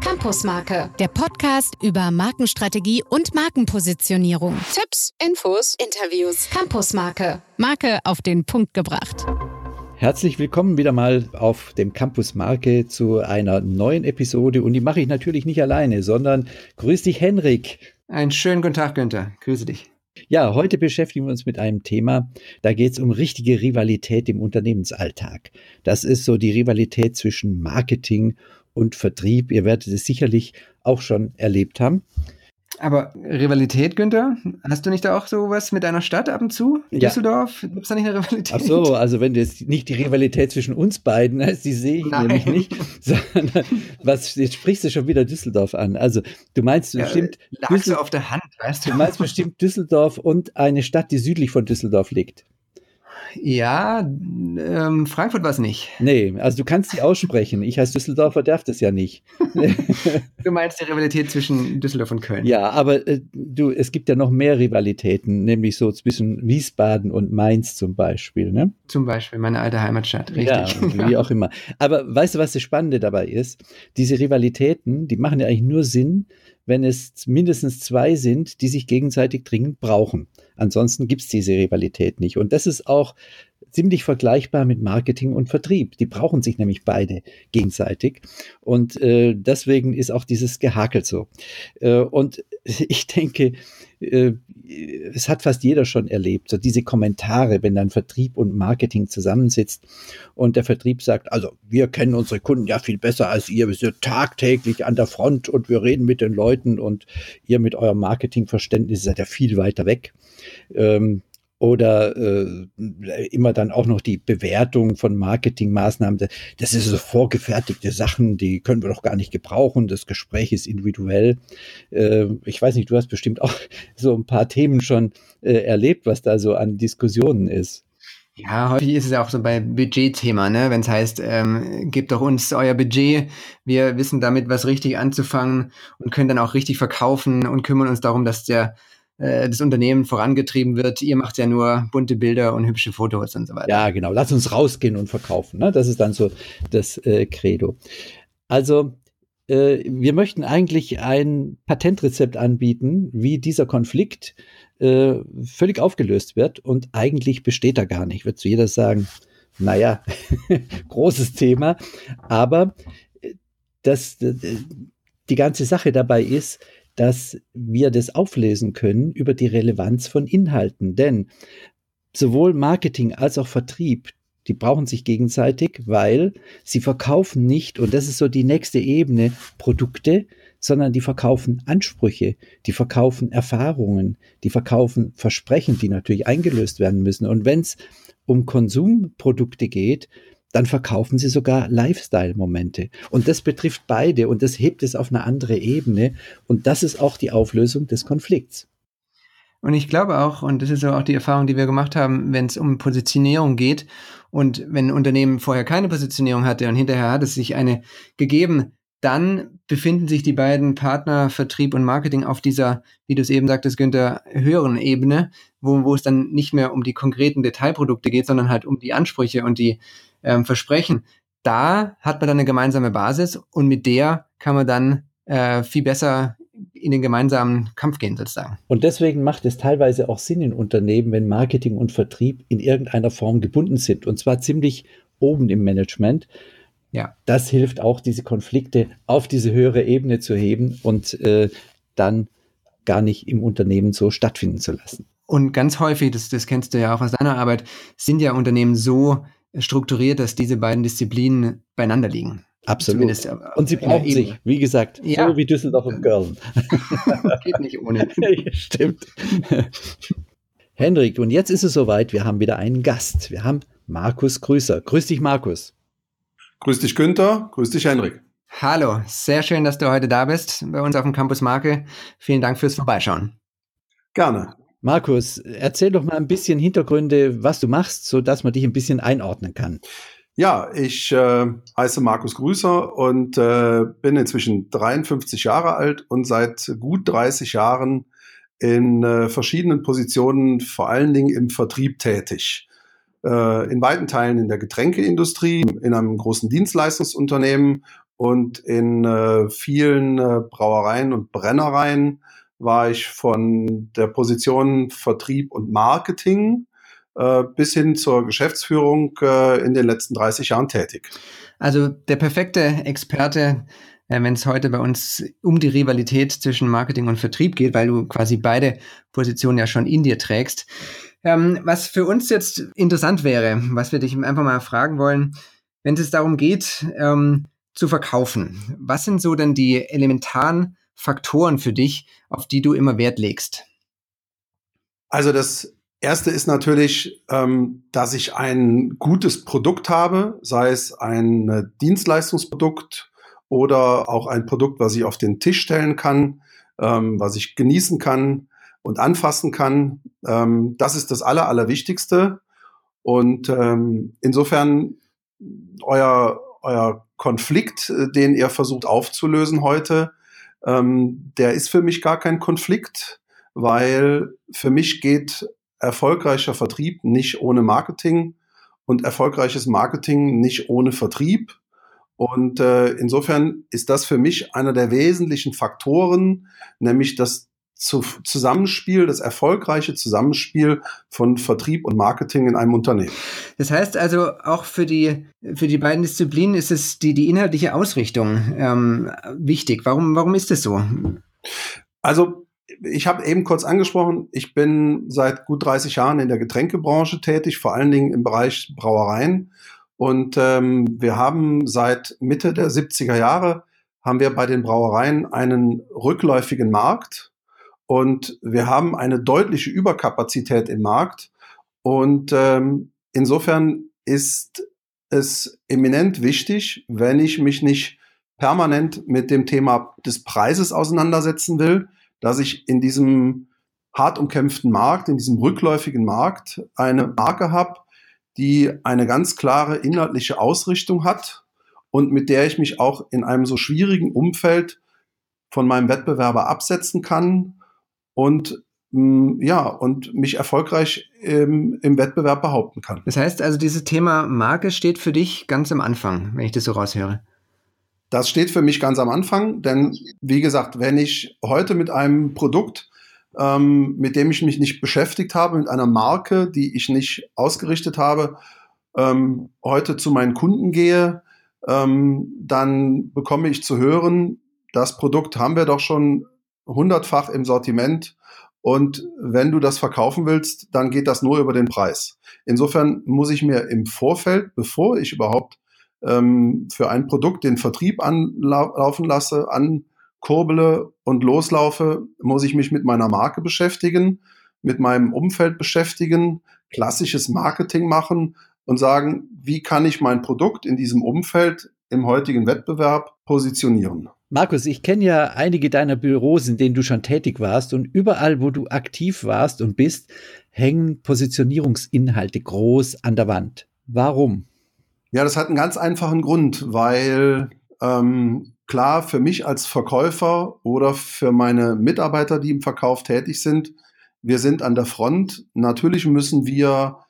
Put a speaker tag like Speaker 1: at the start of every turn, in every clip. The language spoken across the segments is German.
Speaker 1: Campusmarke, der Podcast über Markenstrategie und Markenpositionierung.
Speaker 2: Tipps, Infos, Interviews.
Speaker 1: Campusmarke, Marke auf den Punkt gebracht.
Speaker 3: Herzlich willkommen wieder mal auf dem Campus Marke zu einer neuen Episode. Und die mache ich natürlich nicht alleine, sondern grüß dich, Henrik.
Speaker 4: Einen schönen guten Tag, Günther. Grüße dich.
Speaker 3: Ja, heute beschäftigen wir uns mit einem Thema, da geht es um richtige Rivalität im Unternehmensalltag. Das ist so die Rivalität zwischen Marketing und Vertrieb. Ihr werdet es sicherlich auch schon erlebt haben.
Speaker 4: Aber Rivalität, Günther, hast du nicht da auch sowas mit einer Stadt ab und zu? Ja. Düsseldorf? Gibt es da nicht eine Rivalität?
Speaker 3: Ach so, also wenn das nicht die Rivalität zwischen uns beiden heißt, die sehe ich Nein. nämlich nicht, sondern was, jetzt sprichst du schon wieder Düsseldorf an. Also du meinst ja, bestimmt.
Speaker 4: Lagst du auf der Hand, weißt du?
Speaker 3: Du meinst bestimmt Düsseldorf und eine Stadt, die südlich von Düsseldorf liegt.
Speaker 4: Ja, ähm, Frankfurt war es nicht.
Speaker 3: Nee, also du kannst sie aussprechen. Ich als Düsseldorfer darf das ja nicht.
Speaker 4: du meinst die Rivalität zwischen Düsseldorf und Köln.
Speaker 3: Ja, aber äh, du, es gibt ja noch mehr Rivalitäten, nämlich so zwischen Wiesbaden und Mainz zum Beispiel. Ne?
Speaker 4: Zum Beispiel, meine alte Heimatstadt, richtig.
Speaker 3: Ja, wie auch immer. Aber weißt du, was das Spannende dabei ist? Diese Rivalitäten, die machen ja eigentlich nur Sinn, wenn es mindestens zwei sind, die sich gegenseitig dringend brauchen. Ansonsten gibt es diese Rivalität nicht. Und das ist auch ziemlich vergleichbar mit Marketing und Vertrieb. Die brauchen sich nämlich beide gegenseitig. Und äh, deswegen ist auch dieses Gehakel so. Äh, und ich denke, äh, es hat fast jeder schon erlebt, so diese Kommentare, wenn dann Vertrieb und Marketing zusammensitzt und der Vertrieb sagt, also wir kennen unsere Kunden ja viel besser als ihr, wir sind tagtäglich an der Front und wir reden mit den Leuten und ihr mit eurem Marketingverständnis seid ja viel weiter weg. Ähm, oder äh, immer dann auch noch die Bewertung von Marketingmaßnahmen. Das ist so vorgefertigte Sachen, die können wir doch gar nicht gebrauchen. Das Gespräch ist individuell. Äh, ich weiß nicht, du hast bestimmt auch so ein paar Themen schon äh, erlebt, was da so an Diskussionen ist.
Speaker 4: Ja, häufig ist es auch so bei Budgetthema, ne? wenn es heißt, ähm, gebt doch uns euer Budget, wir wissen damit, was richtig anzufangen und können dann auch richtig verkaufen und kümmern uns darum, dass der äh, das Unternehmen vorangetrieben wird. Ihr macht ja nur bunte Bilder und hübsche Fotos und so weiter.
Speaker 3: Ja, genau. Lass uns rausgehen und verkaufen. Ne? Das ist dann so das äh, Credo. Also äh, wir möchten eigentlich ein Patentrezept anbieten, wie dieser Konflikt äh, völlig aufgelöst wird und eigentlich besteht er gar nicht. Wird zu jeder sagen, naja, großes Thema, aber äh, das, die ganze Sache dabei ist, dass wir das auflesen können über die Relevanz von Inhalten. Denn sowohl Marketing als auch Vertrieb, die brauchen sich gegenseitig, weil sie verkaufen nicht, und das ist so die nächste Ebene, Produkte, sondern die verkaufen Ansprüche, die verkaufen Erfahrungen, die verkaufen Versprechen, die natürlich eingelöst werden müssen. Und wenn es um Konsumprodukte geht, dann verkaufen sie sogar Lifestyle-Momente. Und das betrifft beide und das hebt es auf eine andere Ebene. Und das ist auch die Auflösung des Konflikts.
Speaker 4: Und ich glaube auch, und das ist auch die Erfahrung, die wir gemacht haben, wenn es um Positionierung geht und wenn ein Unternehmen vorher keine Positionierung hatte und hinterher hat es sich eine gegeben, dann befinden sich die beiden Partner Vertrieb und Marketing auf dieser, wie du es eben sagtest, Günther, höheren Ebene, wo, wo es dann nicht mehr um die konkreten Detailprodukte geht, sondern halt um die Ansprüche und die ähm, versprechen. Da hat man dann eine gemeinsame Basis und mit der kann man dann äh, viel besser in den gemeinsamen Kampf gehen sozusagen.
Speaker 3: Und deswegen macht es teilweise auch Sinn in Unternehmen, wenn Marketing und Vertrieb in irgendeiner Form gebunden sind und zwar ziemlich oben im Management. Ja. Das hilft auch, diese Konflikte auf diese höhere Ebene zu heben und äh, dann gar nicht im Unternehmen so stattfinden zu lassen.
Speaker 4: Und ganz häufig, das, das kennst du ja auch aus deiner Arbeit, sind ja Unternehmen so strukturiert, dass diese beiden Disziplinen beieinander liegen.
Speaker 3: Absolut. Äh, und sie brauchen sich, wie gesagt, ja. so wie Düsseldorf und Köln.
Speaker 4: Geht nicht ohne.
Speaker 3: Stimmt. Hendrik, und jetzt ist es soweit, wir haben wieder einen Gast. Wir haben Markus Grüßer. Grüß dich, Markus.
Speaker 5: Grüß dich, Günther. Grüß dich, Henrik.
Speaker 4: Hallo, sehr schön, dass du heute da bist bei uns auf dem Campus Marke. Vielen Dank fürs Vorbeischauen.
Speaker 5: Gerne.
Speaker 3: Markus, erzähl doch mal ein bisschen Hintergründe, was du machst, so dass man dich ein bisschen einordnen kann.
Speaker 5: Ja, ich äh, heiße Markus Grüßer und äh, bin inzwischen 53 Jahre alt und seit gut 30 Jahren in äh, verschiedenen Positionen, vor allen Dingen im Vertrieb tätig. Äh, in weiten Teilen in der Getränkeindustrie, in einem großen Dienstleistungsunternehmen Und in äh, vielen äh, Brauereien und Brennereien war ich von der Position Vertrieb und Marketing äh, bis hin zur Geschäftsführung äh, in den letzten 30 Jahren tätig.
Speaker 4: Also der perfekte Experte, äh, wenn es heute bei uns um die Rivalität zwischen Marketing und Vertrieb geht, weil du quasi beide Positionen ja schon in dir trägst. Ähm, was für uns jetzt interessant wäre, was wir dich einfach mal fragen wollen, wenn es darum geht, ähm, zu verkaufen. Was sind so denn die elementaren Faktoren für dich, auf die du immer Wert legst?
Speaker 5: Also das erste ist natürlich, ähm, dass ich ein gutes Produkt habe, sei es ein Dienstleistungsprodukt oder auch ein Produkt, was ich auf den Tisch stellen kann, ähm, was ich genießen kann und anfassen kann. Ähm, das ist das Aller, Allerwichtigste. Und ähm, insofern euer, euer Konflikt, äh, den ihr versucht aufzulösen heute, ähm, der ist für mich gar kein Konflikt, weil für mich geht erfolgreicher Vertrieb nicht ohne Marketing und erfolgreiches Marketing nicht ohne Vertrieb. Und äh, insofern ist das für mich einer der wesentlichen Faktoren, nämlich das zu, Zusammenspiel, das erfolgreiche Zusammenspiel von Vertrieb und Marketing in einem Unternehmen.
Speaker 4: Das heißt also auch für die für die beiden Disziplinen ist es die die inhaltliche Ausrichtung ähm, wichtig. Warum warum ist das so?
Speaker 5: Also ich habe eben kurz angesprochen, ich bin seit gut 30 Jahren in der Getränkebranche tätig, vor allen Dingen im Bereich Brauereien. Und ähm, wir haben seit Mitte der 70er Jahre haben wir bei den Brauereien einen rückläufigen Markt. Und wir haben eine deutliche Überkapazität im Markt. Und ähm, insofern ist es eminent wichtig, wenn ich mich nicht permanent mit dem Thema des Preises auseinandersetzen will, dass ich in diesem hart umkämpften Markt, in diesem rückläufigen Markt eine Marke habe, die eine ganz klare inhaltliche Ausrichtung hat und mit der ich mich auch in einem so schwierigen Umfeld von meinem Wettbewerber absetzen kann und mm, ja, und mich erfolgreich im, im Wettbewerb behaupten kann.
Speaker 4: Das heißt also, dieses Thema Marke steht für dich ganz am Anfang, wenn ich das so raushöre.
Speaker 5: Das steht für mich ganz am Anfang, denn wie gesagt, wenn ich heute mit einem Produkt, ähm, mit dem ich mich nicht beschäftigt habe, mit einer Marke, die ich nicht ausgerichtet habe, ähm, heute zu meinen Kunden gehe, ähm, dann bekomme ich zu hören, das Produkt haben wir doch schon hundertfach im Sortiment. Und wenn du das verkaufen willst, dann geht das nur über den Preis. Insofern muss ich mir im Vorfeld, bevor ich überhaupt ähm, für ein Produkt den Vertrieb anlaufen lasse, ankurbele und loslaufe, muss ich mich mit meiner Marke beschäftigen, mit meinem Umfeld beschäftigen, klassisches Marketing machen und sagen, wie kann ich mein Produkt in diesem Umfeld im heutigen Wettbewerb positionieren.
Speaker 3: Markus, ich kenne ja einige deiner Büros, in denen du schon tätig warst und überall, wo du aktiv warst und bist, hängen Positionierungsinhalte groß an der Wand. Warum?
Speaker 5: Ja, das hat einen ganz einfachen Grund, weil ähm, klar, für mich als Verkäufer oder für meine Mitarbeiter, die im Verkauf tätig sind, wir sind an der Front. Natürlich müssen wir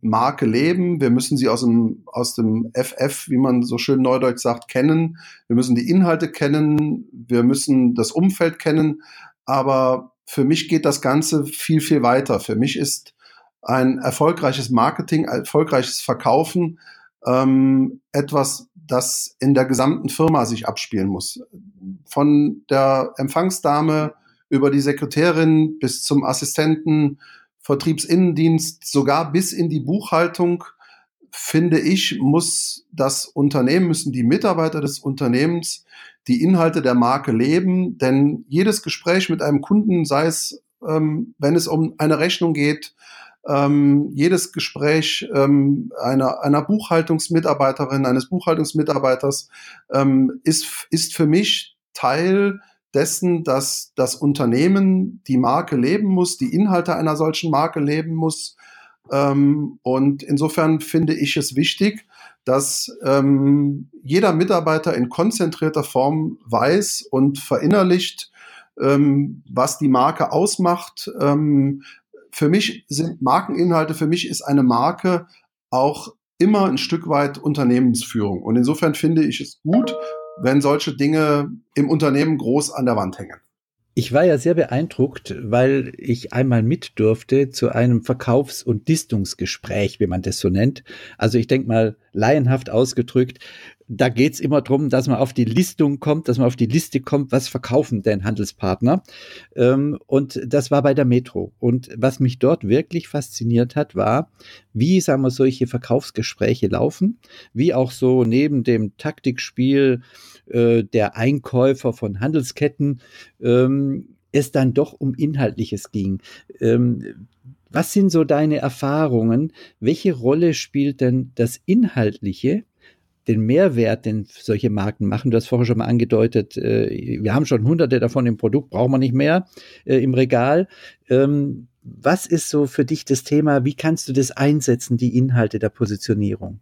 Speaker 5: Marke leben. Wir müssen sie aus dem, aus dem FF, wie man so schön neudeutsch sagt, kennen. Wir müssen die Inhalte kennen. Wir müssen das Umfeld kennen. Aber für mich geht das Ganze viel, viel weiter. Für mich ist ein erfolgreiches Marketing, erfolgreiches Verkaufen ähm, etwas, das in der gesamten Firma sich abspielen muss. Von der Empfangsdame über die Sekretärin bis zum Assistenten, Vertriebsinnendienst, sogar bis in die Buchhaltung, finde ich, muss das Unternehmen, müssen die Mitarbeiter des Unternehmens die Inhalte der Marke leben, denn jedes Gespräch mit einem Kunden, sei es, ähm, wenn es um eine Rechnung geht, ähm, jedes Gespräch ähm, einer, einer Buchhaltungsmitarbeiterin, eines Buchhaltungsmitarbeiters ähm, ist, ist für mich Teil dessen, dass das Unternehmen die Marke leben muss, die Inhalte einer solchen Marke leben muss. Ähm, und insofern finde ich es wichtig, dass ähm, jeder Mitarbeiter in konzentrierter Form weiß und verinnerlicht, ähm, was die Marke ausmacht. Ähm, für mich sind Markeninhalte, für mich ist eine Marke auch immer ein Stück weit Unternehmensführung. Und insofern finde ich es gut, wenn solche Dinge im Unternehmen groß an der Wand hängen.
Speaker 3: Ich war ja sehr beeindruckt, weil ich einmal mit durfte zu einem Verkaufs- und Listungsgespräch, wie man das so nennt. Also ich denke mal, laienhaft ausgedrückt, da geht's immer drum, dass man auf die Listung kommt, dass man auf die Liste kommt, was verkaufen denn Handelspartner. Ähm, und das war bei der Metro. Und was mich dort wirklich fasziniert hat, war, wie, sagen wir, solche Verkaufsgespräche laufen, wie auch so neben dem Taktikspiel äh, der Einkäufer von Handelsketten ähm, es dann doch um Inhaltliches ging. Ähm, was sind so deine Erfahrungen? Welche Rolle spielt denn das Inhaltliche den Mehrwert, den solche Marken machen. Du hast vorher schon mal angedeutet, äh, wir haben schon hunderte davon im Produkt, brauchen wir nicht mehr äh, im Regal. Ähm, was ist so für dich das Thema? Wie kannst du das einsetzen, die Inhalte der Positionierung?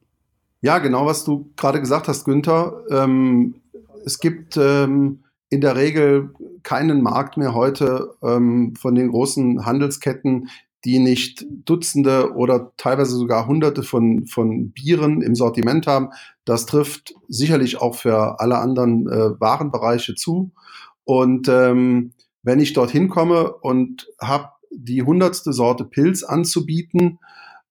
Speaker 5: Ja, genau, was du gerade gesagt hast, Günther. Ähm, es gibt ähm, in der Regel keinen Markt mehr heute von den großen Handelsketten, die nicht Dutzende oder teilweise sogar Hunderte von, von Bieren im Sortiment haben. Das trifft sicherlich auch für alle anderen äh, Warenbereiche zu. Und ähm, wenn ich dorthin komme und habe die hundertste Sorte Pilz anzubieten,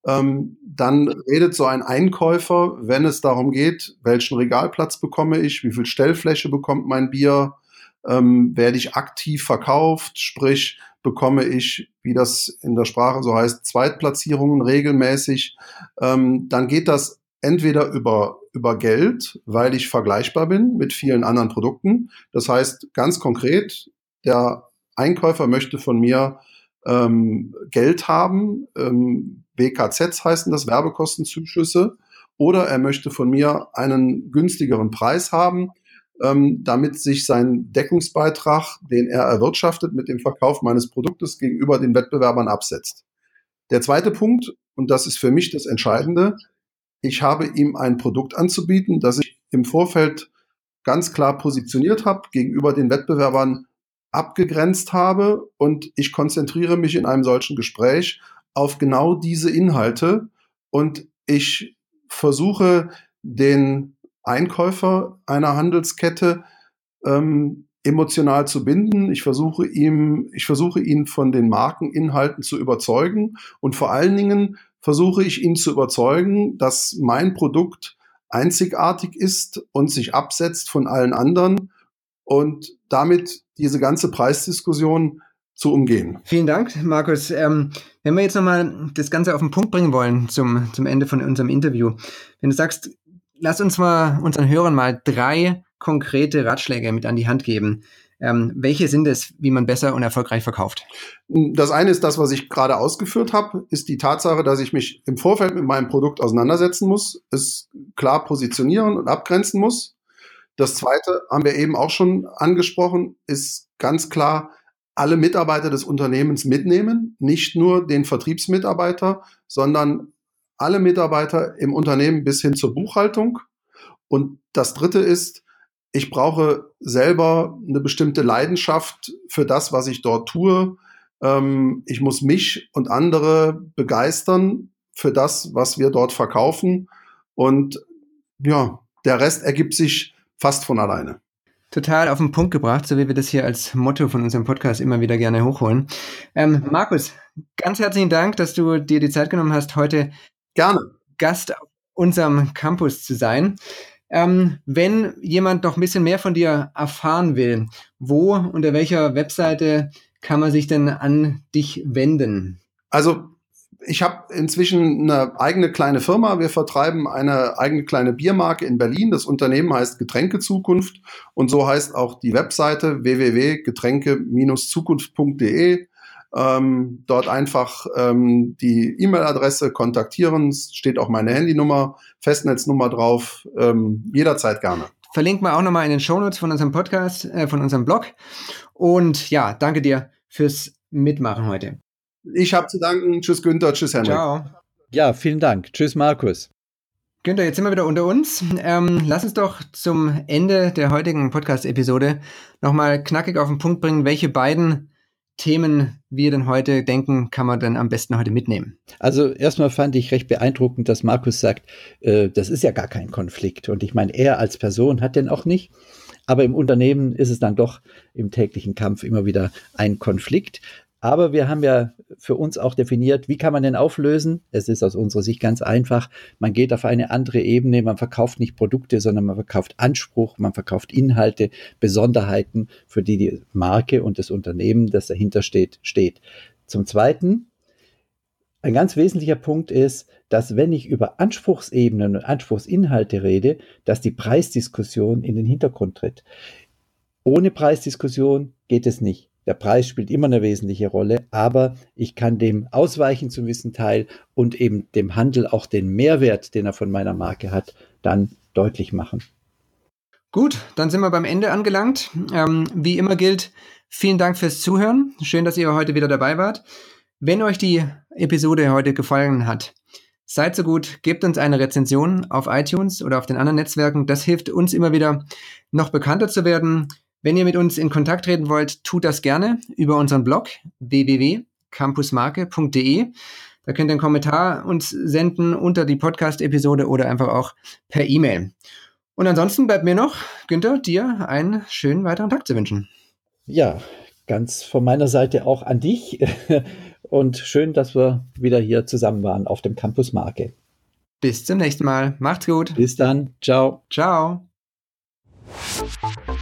Speaker 5: ähm, dann redet so ein Einkäufer, wenn es darum geht, welchen Regalplatz bekomme ich, wie viel Stellfläche bekommt mein Bier, ähm, werde ich aktiv verkauft, sprich bekomme ich, wie das in der Sprache so heißt, Zweitplatzierungen regelmäßig, ähm, dann geht das entweder über, über Geld, weil ich vergleichbar bin mit vielen anderen Produkten. Das heißt ganz konkret, der Einkäufer möchte von mir ähm, Geld haben, ähm, WKZs heißen das, Werbekostenzuschüsse, oder er möchte von mir einen günstigeren Preis haben, ähm, damit sich sein Deckungsbeitrag, den er erwirtschaftet mit dem Verkauf meines Produktes gegenüber den Wettbewerbern absetzt. Der zweite Punkt, und das ist für mich das Entscheidende, ich habe ihm ein Produkt anzubieten, das ich im Vorfeld ganz klar positioniert habe, gegenüber den Wettbewerbern abgegrenzt habe und ich konzentriere mich in einem solchen Gespräch auf genau diese Inhalte und ich versuche den Einkäufer einer Handelskette ähm, emotional zu binden. Ich versuche ihm, ich versuche ihn von den Markeninhalten zu überzeugen und vor allen Dingen versuche ich ihn zu überzeugen, dass mein Produkt einzigartig ist und sich absetzt von allen anderen und damit diese ganze Preisdiskussion zu umgehen.
Speaker 4: Vielen Dank, Markus. Ähm, wenn wir jetzt nochmal das Ganze auf den Punkt bringen wollen zum, zum Ende von unserem Interview, wenn du sagst, lass uns mal unseren Hörern mal drei konkrete Ratschläge mit an die Hand geben. Ähm, welche sind es, wie man besser und erfolgreich verkauft?
Speaker 5: Das eine ist das, was ich gerade ausgeführt habe, ist die Tatsache, dass ich mich im Vorfeld mit meinem Produkt auseinandersetzen muss, es klar positionieren und abgrenzen muss. Das zweite haben wir eben auch schon angesprochen, ist ganz klar, alle Mitarbeiter des Unternehmens mitnehmen, nicht nur den Vertriebsmitarbeiter, sondern alle Mitarbeiter im Unternehmen bis hin zur Buchhaltung. Und das Dritte ist, ich brauche selber eine bestimmte Leidenschaft für das, was ich dort tue. Ähm, ich muss mich und andere begeistern für das, was wir dort verkaufen. Und ja, der Rest ergibt sich fast von alleine.
Speaker 4: Total auf den Punkt gebracht, so wie wir das hier als Motto von unserem Podcast immer wieder gerne hochholen. Ähm, Markus, ganz herzlichen Dank, dass du dir die Zeit genommen hast, heute
Speaker 5: Gerne.
Speaker 4: Gast auf unserem Campus zu sein. Ähm, wenn jemand noch ein bisschen mehr von dir erfahren will, wo, unter welcher Webseite kann man sich denn an dich wenden?
Speaker 5: Also ich habe inzwischen eine eigene kleine Firma. Wir vertreiben eine eigene kleine Biermarke in Berlin. Das Unternehmen heißt Getränke Zukunft und so heißt auch die Webseite www.getränke-zukunft.de. Ähm, dort einfach ähm, die E-Mail-Adresse kontaktieren. Es steht auch meine Handynummer, Festnetznummer drauf. Ähm, jederzeit gerne.
Speaker 4: Verlinken wir auch nochmal in den Shownotes von unserem Podcast, äh, von unserem Blog. Und ja, danke dir fürs Mitmachen heute.
Speaker 5: Ich habe zu danken. Tschüss Günther, tschüss Henrik.
Speaker 4: Ciao.
Speaker 3: Ja, vielen Dank. Tschüss Markus.
Speaker 4: Günther, jetzt sind wir wieder unter uns. Ähm, lass uns doch zum Ende der heutigen Podcast-Episode nochmal knackig auf den Punkt bringen, welche beiden Themen wir denn heute denken, kann man denn am besten heute mitnehmen?
Speaker 3: Also erstmal fand ich recht beeindruckend, dass Markus sagt, äh, das ist ja gar kein Konflikt. Und ich meine, er als Person hat den auch nicht. Aber im Unternehmen ist es dann doch im täglichen Kampf immer wieder ein Konflikt. Aber wir haben ja für uns auch definiert, wie kann man den auflösen? Es ist aus unserer Sicht ganz einfach. Man geht auf eine andere Ebene. Man verkauft nicht Produkte, sondern man verkauft Anspruch, man verkauft Inhalte, Besonderheiten, für die die Marke und das Unternehmen, das dahinter steht, steht. Zum Zweiten, ein ganz wesentlicher Punkt ist, dass wenn ich über Anspruchsebenen und Anspruchsinhalte rede, dass die Preisdiskussion in den Hintergrund tritt. Ohne Preisdiskussion geht es nicht. Der Preis spielt immer eine wesentliche Rolle, aber ich kann dem ausweichen zum gewissen Teil und eben dem Handel auch den Mehrwert, den er von meiner Marke hat, dann deutlich machen.
Speaker 4: Gut, dann sind wir beim Ende angelangt. Ähm, wie immer gilt, vielen Dank fürs Zuhören. Schön, dass ihr heute wieder dabei wart. Wenn euch die Episode heute gefallen hat, seid so gut, gebt uns eine Rezension auf iTunes oder auf den anderen Netzwerken. Das hilft uns immer wieder, noch bekannter zu werden. Wenn ihr mit uns in Kontakt treten wollt, tut das gerne über unseren Blog www.campusmarke.de. Da könnt ihr einen Kommentar uns senden unter die Podcast-Episode oder einfach auch per E-Mail. Und ansonsten bleibt mir noch, Günther, dir einen schönen weiteren Tag zu wünschen.
Speaker 3: Ja, ganz von meiner Seite auch an dich. Und schön, dass wir wieder hier zusammen waren auf dem Campus Marke.
Speaker 4: Bis zum nächsten Mal. Macht's gut.
Speaker 3: Bis dann. Ciao.
Speaker 4: Ciao.